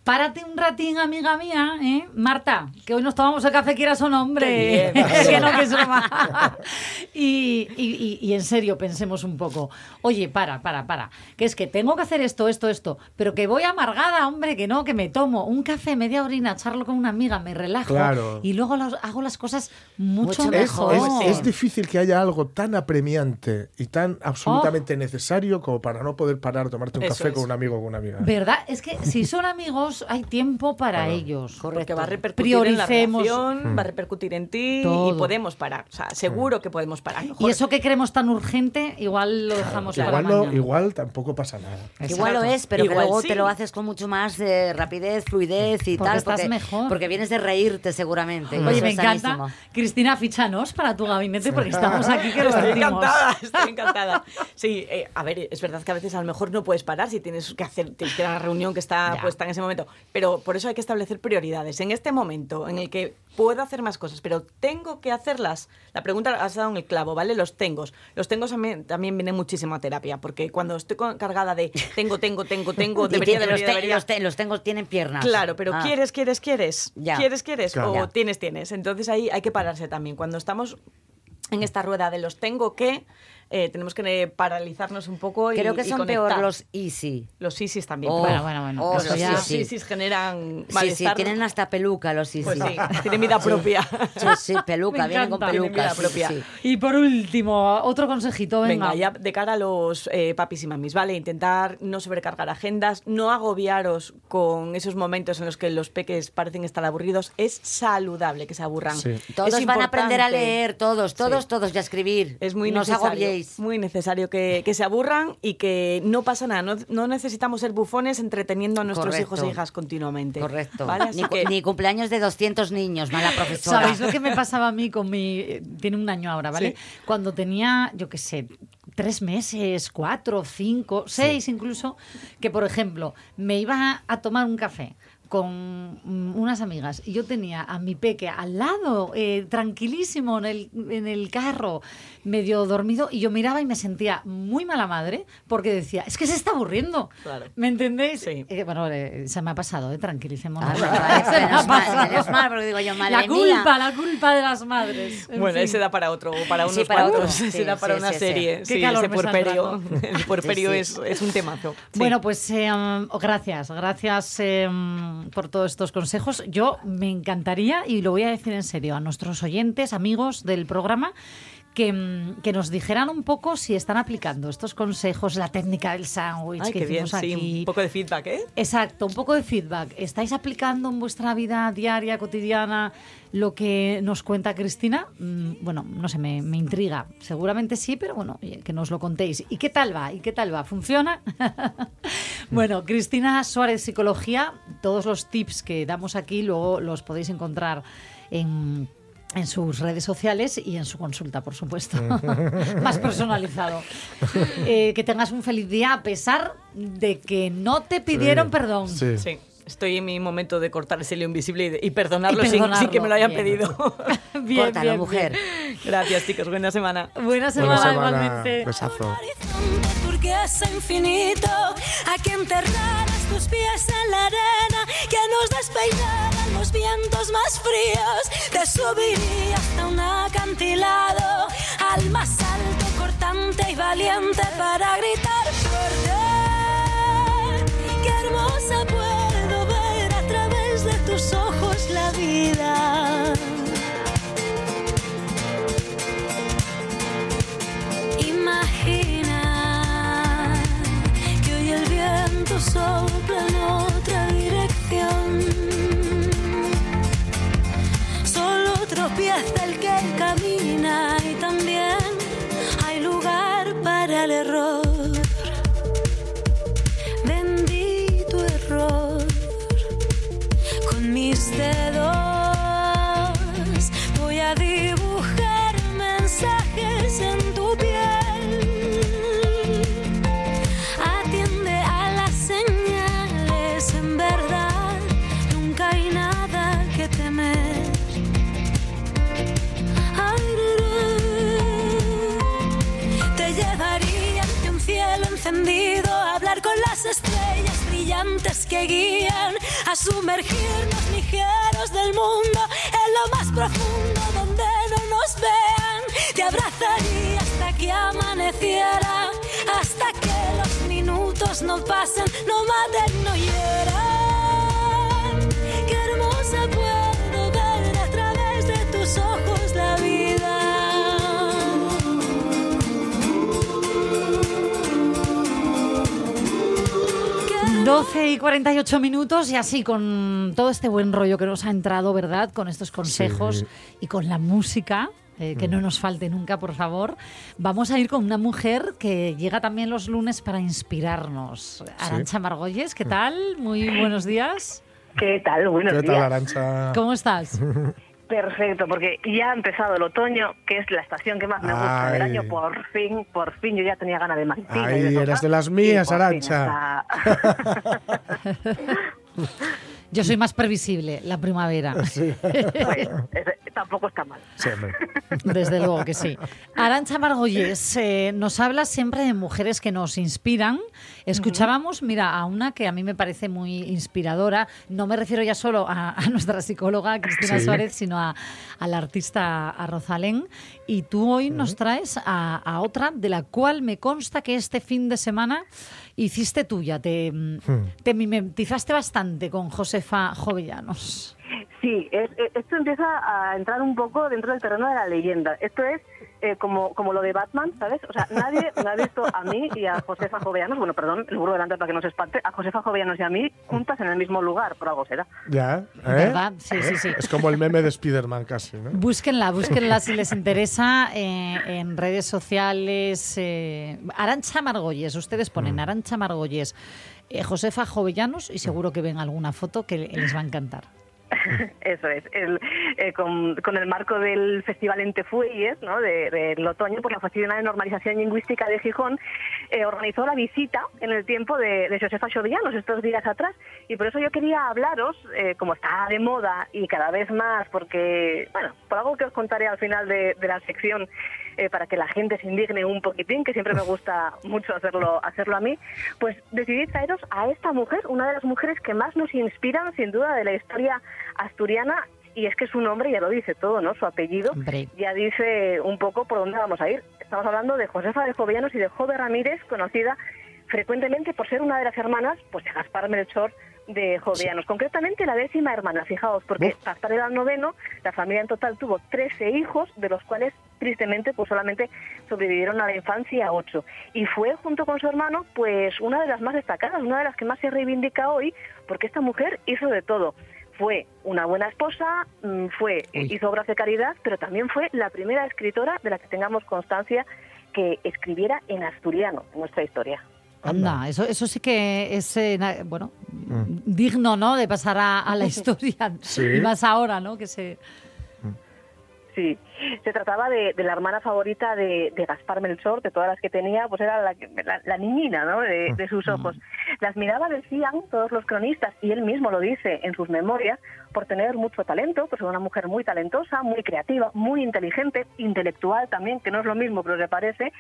Párate un ratín, amiga mía, ¿eh? Marta, que hoy nos tomamos el café, quieras o no, hombre. Que no, que y, y- y- y en serio, pensemos un poco. Oye, para, para, para. Que es que tengo que hacer esto, esto, esto. Pero que voy amargada, hombre, que no, que me tomo un café, media orina, charlo con una amiga, me relajo. Claro. Y luego los- hago las cosas mucho, mejor. es- es difícil que haya algo tan apremiante y tan absolutamente necesario como para no poder parar a tomarte un Eso café es. con un amigo o con una amiga. ¿Verdad? Es que si son amigos, hay tiempo para ellos. Porque va a repercutir en la Prioricemos. relación, va a repercutir en ti Todo. y podemos parar. O sea, seguro que podemos parar. Y eso que queremos tan urgente, igual lo dejamos para Igual, no, igual tampoco pasa nada. Igual lo es, pero que luego sí. te lo haces con mucho más eh, rapidez, fluidez y Porque tal. estás mejor. Porque vienes de reírte seguramente. Oye, me encanta. sanísimo. Cristina, fíchanos para tu gabinete porque estamos aquí que lo Estoy decimos. encantada, estoy encantada. Sí, eh, a ver, es verdad que a veces a lo mejor no puedes parar si tienes que hacer tienes que ir a la reunión que está Ya. puesta en ese momento, pero por eso hay que establecer prioridades. En este momento en el que puedo hacer más cosas, pero tengo que hacerlas. La pregunta has dado en el clavo, ¿vale? Los tengo. Los tengo también, también viene muchísimo a terapia, porque cuando estoy cargada de tengo, tengo, tengo, tengo, debería, tiene- debería, los, te- debería. los te- los tengo, tienen piernas. Claro, pero Ah. quieres, quieres, quieres. Ya. Quieres, quieres. Claro. O Ya. tienes, tienes. Entonces ahí hay que pararse también. Cuando estamos en esta rueda de los tengo que, eh, tenemos que eh, paralizarnos un poco y Creo que y son conectar. peor los easy. Los isis también. Oh, Bueno, bueno, bueno, oh, los Los easy. isis generan Sí, sí, malestar. tienen hasta peluca los easy. Pues sí, tienen vida propia. Sí, sí, peluca, Me vienen con peluca. Sí, propia. sí. Y por último, otro consejito, venga. Venga, ya de cara a los eh, papis y mamis, ¿vale? Intentar no sobrecargar agendas, no agobiaros con esos momentos en los que los peques parecen estar aburridos. Es saludable que se aburran. Sí. Todos Es van a aprender a leer, todos, todos Todos, todos ya escribir. Es muy no os necesario, agobiéis. Muy necesario que, que se aburran y que no pasa nada. No, no necesitamos ser bufones entreteniendo a nuestros Correcto. hijos e hijas continuamente. Correcto. Ni, cu- que- ni cumpleaños de 200 niños, mala profesora. ¿Sabéis lo que me pasaba a mí con mi... Tiene un año ahora, ¿vale? Cuando tenía, yo qué sé, tres meses, cuatro, cinco, seis incluso, que por ejemplo me iba a tomar un café con mm, unas amigas y yo tenía a mi peque al lado, eh, tranquilísimo en el, en el carro, medio dormido, y yo miraba y me sentía muy mala madre porque decía, es que se está aburriendo. Claro. ¿Me entendéis? Sí. Eh, bueno, eh, se me ha pasado, eh, tranquilicémonos. Ah, bueno, vale, Se me ha menos mal, pasado. menos mal, porque digo yo, madre La mía. culpa, la culpa de las madres. En Bueno, fin. ese da para otro, para Sí, unos para cuantos. Sí, Ese da para sí, una serie. Qué calor ese puerperio. El puerperio Es, es un temazo. Bueno, pues eh, um, gracias, gracias um, por todos estos consejos. Yo me encantaría, y lo voy a decir en serio, a nuestros oyentes, amigos del programa, que, mm, que nos dijeran un poco si están aplicando estos consejos, la técnica del sándwich que bien, hicimos sí, aquí. un poco de feedback, ¿eh? Exacto, un poco de feedback. ¿Estáis aplicando en vuestra vida diaria, cotidiana, lo que nos cuenta Cristina? Mm, bueno, no sé, me, me intriga. Seguramente sí, pero bueno, que nos lo contéis. ¿Y qué tal va? ¿Y qué tal va? ¿Funciona? bueno, Cristina Suárez Psicología, todos los tips que damos aquí luego los podéis encontrar en en sus redes sociales y en su consulta, por supuesto. Más personalizado. Eh, que tengas un feliz día a pesar de que no te pidieron Sí, perdón. Sí. Sí. Estoy en mi momento de cortar ese lío invisible y, de- y perdonarlo, Y sin- Sin, perdonarlo, que me lo hayan bien. pedido. Bien, Córtalo, bien, mujer. bien. Gracias, chicos. Buena semana. Buena Buena semana, semana. igualmente. Besazo. Infinito. A que enterraras tus pies en la arena que nos despeinaran los vientos más fríos. Te subiría hasta un acantilado al más alto cortante y valiente para gritar fuerte qué hermosa puedo ver a través de tus ojos la vida sopla en otra dirección. Solo tropieza el que camina y también hay lugar para el error. Las estrellas brillantes que guían a sumergirnos ligeros del mundo en lo más profundo donde no nos vean. Te abrazaría hasta que amaneciera, hasta que los minutos no pasen, no maten, no hieran. Qué hermosa 12 y 48 minutos y así con todo este buen rollo que nos ha entrado, ¿verdad? Con estos consejos Sí. y con la música. eh, que no nos falte nunca, por favor. Vamos a ir con una mujer que llega también los lunes para inspirarnos. Arancha Margolles, ¿qué tal? Muy buenos días. ¿Qué tal? Buenos ¿Qué tal, días. Arancha? ¿Cómo estás? Perfecto, porque ya ha empezado el otoño, que es la estación que más me gusta del año. Por fin, por fin, yo ya tenía ganas de y Ay, de de las mías, está. Yo soy más previsible, la primavera. Oye, es- tampoco está mal. Sí, hombre. Desde luego que sí. Arancha Margolles eh, nos habla siempre de mujeres que nos inspiran. Escuchábamos, mira, a una que a mí me parece muy inspiradora. No me refiero ya solo a, a nuestra psicóloga Cristina Sí. Suárez, sino a, a la artista a Rosalén. Y tú hoy nos traes a, a otra de la cual me consta que este fin de semana hiciste tuya. Te, mm, te mimetizaste bastante con Josefa Jovellanos. Sí, es- es- esto empieza a entrar un poco dentro del terreno de la leyenda. Esto es eh, como, como lo de Batman, ¿sabes? O sea, nadie me ha visto a mí y a Josefa Jovellanos, bueno, perdón, el burro delante para que no se espante, a Josefa Jovellanos y a mí juntas en el mismo lugar, por algo será. Ya, ¿eh? ¿Verdad? Sí, sí, sí. Es como el meme de Spider-Man casi, ¿no? Búsquenla, búsquenla si les interesa eh, en redes sociales. Eh, Arancha Margolles, ustedes ponen Arancha Margolles, eh, Josefa Jovellanos y seguro que ven alguna foto que les va a encantar. Eso es. El, eh, con, con el marco del Festival Entefueyes, ¿no? de- del otoño, por la Oficina de Normalización Lingüística de Gijón, eh, organizó la visita en el tiempo de, de Josefa Xovillanos estos días atrás. Y por eso yo quería hablaros, eh, como está de moda y cada vez más, porque, bueno, por algo que os contaré al final de, de la sección, eh, para que la gente se indigne un poquitín, que siempre me gusta mucho hacerlo, hacerlo a mí, pues decidí traeros a esta mujer, una de las mujeres que más nos inspiran, sin duda, de la historia asturiana. Y es que su nombre ya lo dice todo, ¿no? Su apellido Hombre. ya dice un poco por dónde vamos a ir. Estamos hablando de Josefa de Jovellanos y de Jove Ramírez, conocida frecuentemente por ser una de las hermanas, pues de Gaspar Melchor de Jovellanos. Concretamente la décima hermana, fijaos, porque Gaspar era el noveno, la familia en total tuvo 13 hijos, de los cuales tristemente pues solamente sobrevivieron a la infancia ocho. Y fue junto con su hermano pues una de las más destacadas, una de las que más se reivindica hoy, porque esta mujer hizo de todo fue una buena esposa, mm, fue hizo obras de caridad, pero también fue la primera escritora de la que tengamos constancia que escribiera en asturiano en nuestra historia. Anda, eso, eso sí que es, eh, bueno, digno, ¿no? De pasar a, a la historia. Sí. Y más ahora, ¿no? Que se... Sí, se trataba de, de la hermana favorita de, de Gaspar Melchor, de todas las que tenía, pues era la, que- la, la niñina ¿no? de, de sus ojos. Las miraba, decían todos los cronistas, y él mismo lo dice en sus memorias, por tener mucho talento, pues era una mujer muy talentosa, muy creativa, muy inteligente, intelectual también, que no es lo mismo, pero le parece.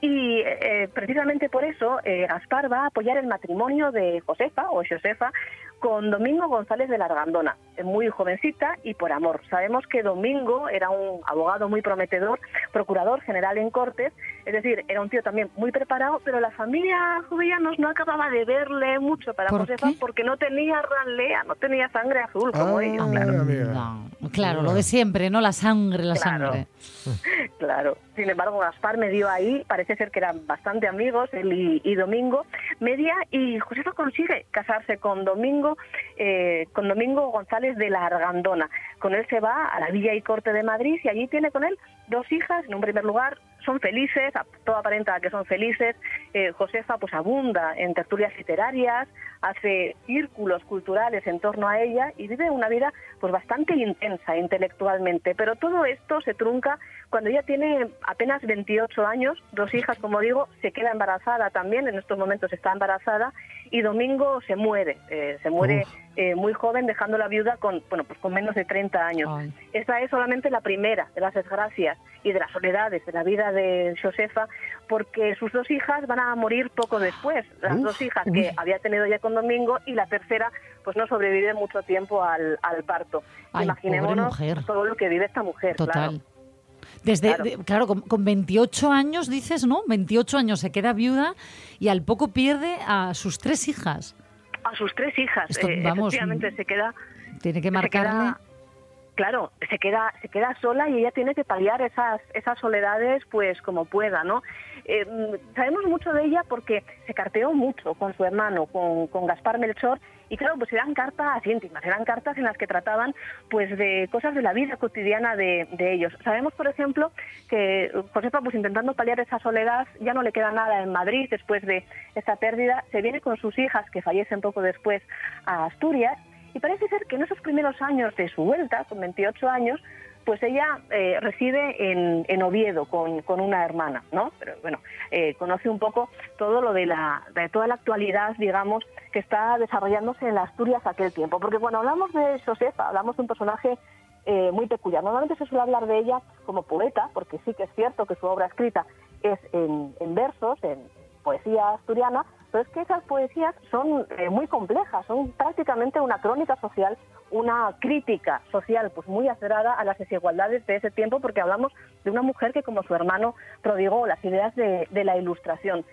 Y eh, precisamente por eso eh, Gaspar va a apoyar el matrimonio de Josefa o Josefa con Domingo González de la Argandona, eh, muy jovencita y por amor. Sabemos que Domingo era un abogado muy prometedor, procurador general en Cortes, es decir, era un tío también muy preparado, pero la familia Jovellanos no acababa de verle mucho para ¿Por Josefa qué? porque no tenía ranlea, no tenía sangre azul como Ah, ellos, claro. No, claro, lo de siempre, ¿no? La sangre, la Claro. sangre. Claro. Sin embargo, Gaspar me dio ahí, parece ser que eran bastante amigos, él y, Domingo, media, y Josefa consigue casarse con Domingo, eh, con Domingo González de la Argandona. Con él se va a la Villa y Corte de Madrid y allí tiene con él dos hijas, en un primer lugar son felices, todo aparenta que son felices. Eh, Josefa pues abunda en tertulias literarias, hace círculos culturales en torno a ella y vive una vida pues bastante intensa intelectualmente. Pero todo esto se trunca cuando ella tiene apenas 28 años, dos hijas, como digo, se queda embarazada también, en estos momentos está embarazada y Domingo se muere, eh, se muere eh, muy joven dejando la viuda con bueno pues con menos de 30 años. Ay. Esta es solamente la primera de las desgracias y de las soledades de la vida de Josefa, porque sus dos hijas van a morir poco después. Las Uf, dos hijas que había tenido ya con Domingo y la tercera, pues no sobrevive mucho tiempo al, al parto. Ay, Imaginémonos todo lo que vive esta mujer. Total. claro. Desde, Claro. de- claro, con, con 28 años, dices, ¿no? 28 años se queda viuda y al poco pierde a sus tres hijas. A sus tres hijas, Esto, eh, vamos, efectivamente, se queda Tiene que marcarle. Claro, se queda, se queda sola y ella tiene que paliar esas, esas soledades pues como pueda, ¿no? Eh, mm, sabemos mucho de ella porque se carteó mucho con su hermano, con, con Gaspar Melchor, y claro, pues eran cartas íntimas, eran cartas en las que trataban pues de cosas de la vida cotidiana de, de ellos. Sabemos, por ejemplo, que Josefa, pues intentando paliar esa soledad, ya no le queda nada en Madrid después de esta pérdida, se viene con sus hijas, que fallecen poco después, a Asturias, y parece ser que en esos primeros años de su vuelta, con 28 años, pues ella eh, reside en, en Oviedo con, con una hermana, ¿no? Pero bueno, eh, conoce un poco todo lo de, la, de toda la actualidad, digamos, que está desarrollándose en Asturias aquel tiempo. Porque cuando hablamos de Josefa, hablamos de un personaje eh, muy peculiar. Normalmente se suele hablar de ella como poeta, porque sí que es cierto que su obra escrita es en versos, en poesía asturiana, pero es que esas poesías son eh, muy complejas, son prácticamente una crónica social, una crítica social pues muy acerada a las desigualdades de ese tiempo, porque hablamos de una mujer que como su hermano prodigó las ideas de, de la ilustración.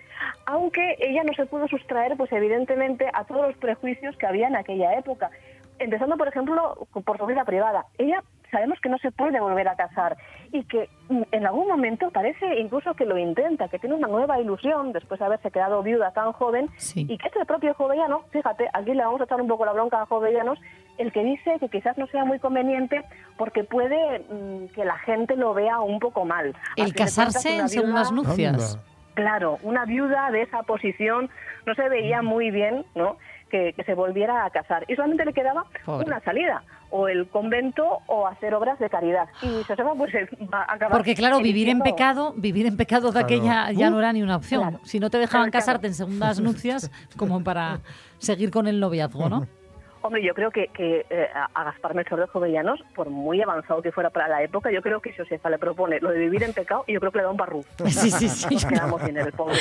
Aunque ella no se pudo sustraer, pues evidentemente, a todos los prejuicios que había en aquella época. Empezando, por ejemplo, por su vida privada. Ella sabemos que no se puede volver a casar y que mm, en algún momento parece incluso que lo intenta, que tiene una nueva ilusión después de haberse quedado viuda tan joven Sí. y que es el propio Jovellano, fíjate, aquí le vamos a echar un poco la bronca a Jovellanos, el que dice que quizás no sea muy conveniente porque puede mm, que la gente lo vea un poco mal. El casarse en segundas nupcias. Anda. Claro, una viuda de esa posición no se veía muy bien, ¿no? Que, que se volviera a casar. Y solamente le quedaba Pobre. una salida, o el convento o hacer obras de caridad. Y Josefa pues eh, va a acabar Porque claro, vivir en pecado, vivir en pecado de Claro. aquella ya no era ni una opción. Claro. Si no te dejaban Claro, claro. casarte en segundas nupcias, como para seguir con el noviazgo, ¿no? Hombre, yo creo que, que, eh, a Gaspar Melchor de Jovellanos, por muy avanzado que fuera para la época, yo creo que Josefa le propone lo de vivir en pecado y yo creo que le da un barrú. Sí, sí, sí. Nos quedamos sin el pobre.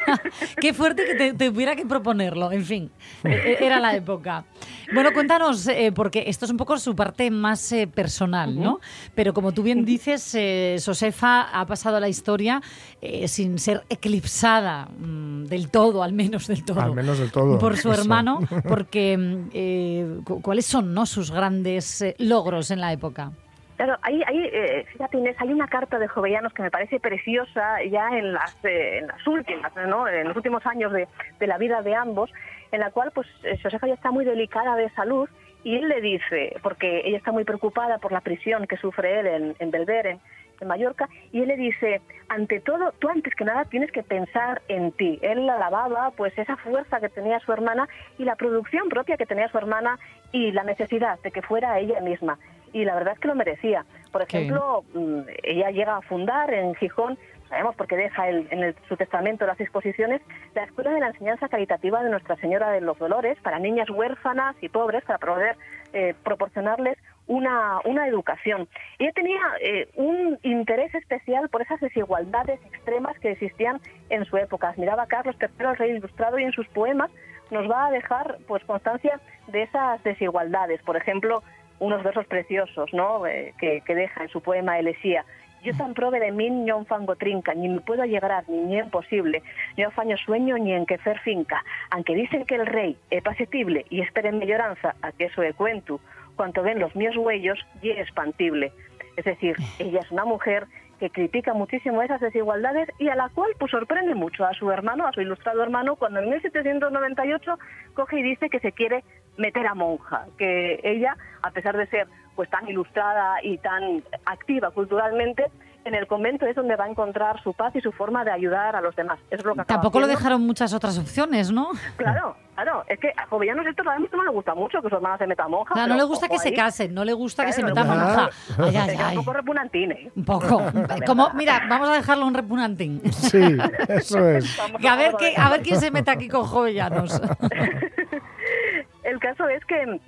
Qué fuerte que te, te hubiera que proponerlo, en fin, e- era la época. Bueno, cuéntanos, eh, porque esto es un poco su parte más eh, personal, ¿no? Pero como tú bien dices, eh, Josefa ha pasado a la historia eh, sin ser eclipsada mm, del todo, al menos del todo. Al menos del todo, Por su eso. hermano, porque mm, eh, cu- ¿cuáles son no, sus grandes eh, logros en la época? Claro, hay, hay, eh, fíjate Inés, hay una carta de Jovellanos que me parece preciosa ya en las, eh, en las últimas, ¿no? en los últimos años de, de la vida de ambos, en la cual pues eh, Josefa ya está muy delicada de salud y él le dice, porque ella está muy preocupada por la prisión que sufre él en, en Belver, en Mallorca, y él le dice, ante todo, tú antes que nada tienes que pensar en ti. Él alababa pues esa fuerza que tenía su hermana y la producción propia que tenía su hermana y la necesidad de que fuera ella misma. Y la verdad es que lo merecía. Por ejemplo, mm, ella llega a fundar en Gijón, sabemos porque deja el- en el- su testamento las disposiciones, la Escuela de la Enseñanza Caritativa de Nuestra Señora de los Dolores para niñas huérfanas y pobres, para poder eh, proporcionarles una, una educación. Ella tenía eh, un interés especial por esas desigualdades extremas que existían en su época. Admiraba a Carlos III, el rey ilustrado, y en sus poemas nos va a dejar pues constancia de esas desigualdades. Por ejemplo, unos versos preciosos ¿no? Eh, que, deja en su poema Elesía. Yo tan prove de mí non fango trinca, ni me puedo llegar ni ni é posible, no faño sueño ni en que fer finca, aunque dicen que el rey é pasetible y esperen melloranza a que eso é cuento, cuanto ven los míos huellos y es espantible. Es decir, ella es una mujer que critica muchísimo esas desigualdades y a la cual pues sorprende mucho a su hermano, a su ilustrado hermano, cuando en 1798 coge y dice que se quiere meter a monja, que ella, a pesar de ser pues tan ilustrada y tan activa culturalmente, en el convento es donde va a encontrar su paz y su forma de ayudar a los demás. Eso es lo que acaba Tampoco lo dejaron muchas otras opciones, ¿no? Claro, claro. Es que a Jovellanos esto no le gusta mucho que su hermana se meta monja. Claro, no le gusta que se casen, no le gusta que se meta monja. Ay, ay, Es un poco repugnantine. Un poco. Como, mira, vamos a dejarlo un repugnantín. Sí, eso es. Que a ver, qué, a ver quién se mete aquí con jovellanos. El caso es que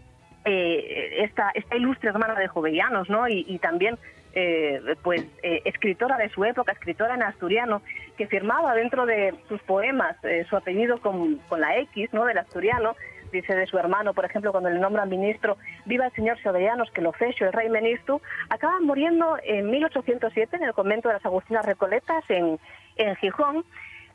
eh, esta, esta ilustre hermana de Jovellanos, ¿no? Y, y también, eh, pues, eh, escritora de su época, escritora en asturiano, que firmaba dentro de sus poemas eh, su apellido con, con la X, ¿no? Del asturiano. Dice de su hermano, por ejemplo, cuando le nombran ministro, viva el señor Jovellanos, que lo fecho, el rey ministro, acaba muriendo en 1807 en el convento de las Agustinas Recoletas en, en Gijón,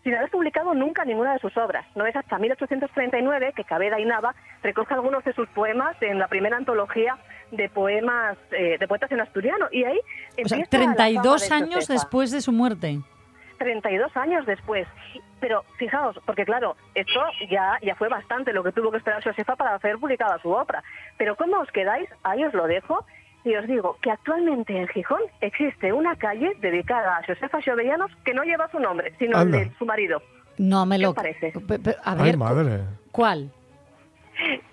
sin haber publicado nunca ninguna de sus obras. No es hasta 1839 que Cabeda y Nava recoge algunos de sus poemas en la primera antología de poemas eh, de poetas en asturiano. Y ahí O sea, empieza la fama 32 de años después de su muerte. 32 años después. Pero fijaos, porque claro, esto ya, ya fue bastante lo que tuvo que esperar Josefa para hacer publicada su obra. Pero ¿cómo os quedáis? Ahí os lo dejo. Y os digo que actualmente en Gijón existe una calle dedicada a Josefa Jovellanos que no lleva su nombre, sino el de su marido. No me ¿Qué lo. parece? A Ay, ver, madre. ¿cuál?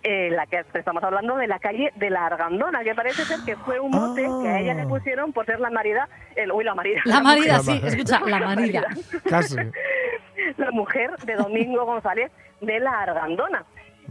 Eh, la que estamos hablando de la calle de la Argandona, que parece ser que fue un mote que a ella le pusieron por ser la marida, el, uy, la marida, La marida, La sí, ma- escucha, la marida. Casi. la mujer de Domingo González de la Argandona.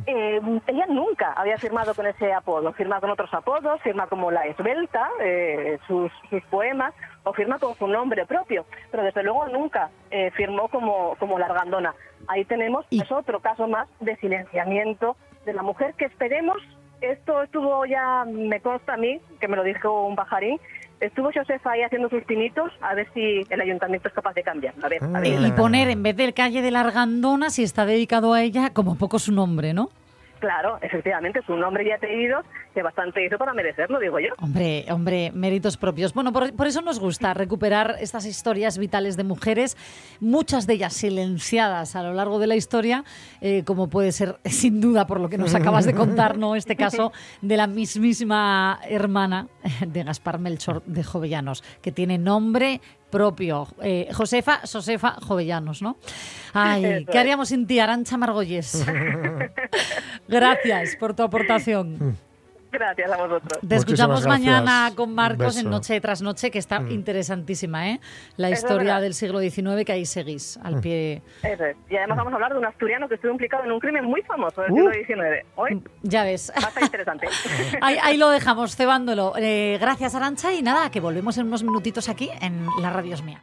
Eh, ella nunca había firmado con ese apodo, firma con otros apodos, firma como la esbelta, eh, sus, sus poemas, o firma con su nombre propio, pero desde luego nunca eh, firmó como, como la Argandona. Ahí tenemos Y- es otro caso más de silenciamiento de la mujer que esperemos, esto estuvo ya, me consta a mí, que me lo dijo un pajarín, estuvo Josefa ahí haciendo sus pinitos a ver si el ayuntamiento es capaz de cambiar. A ver, a ver. Y poner en vez del calle de la Argandona, si está dedicado a ella, como poco su nombre, ¿no? Claro, efectivamente, su nombre y apellidos que bastante hizo para merecerlo, digo yo. Hombre, hombre, méritos propios. Bueno, por, por, eso nos gusta recuperar estas historias vitales de mujeres, muchas de ellas silenciadas a lo largo de la historia, eh, como puede ser, sin duda, por lo que nos acabas de contar, ¿no? Este caso de la mismísima hermana de Gaspar Melchor de Jovellanos, que tiene nombre propio. Eh, Josefa, Josefa Jovellanos, ¿no? Ay, ¿qué haríamos sin ti, Arancha Margolles? Gracias por tu aportación. Gracias a vosotros. Te escuchamos mañana con Marcos en. Noche tras Noche, que está interesantísima, ¿eh? La Eso historia del siglo XIX que ahí seguís, al pie. Eso es. Y además vamos a hablar de un asturiano que estuvo implicado en un crimen muy famoso del siglo XIX. Hoy Ya ves. va a estar interesante. Ahí, ahí lo dejamos, cebándolo. Eh, gracias, Arancha, y nada, que volvemos en unos minutitos aquí en La Radio es Mía.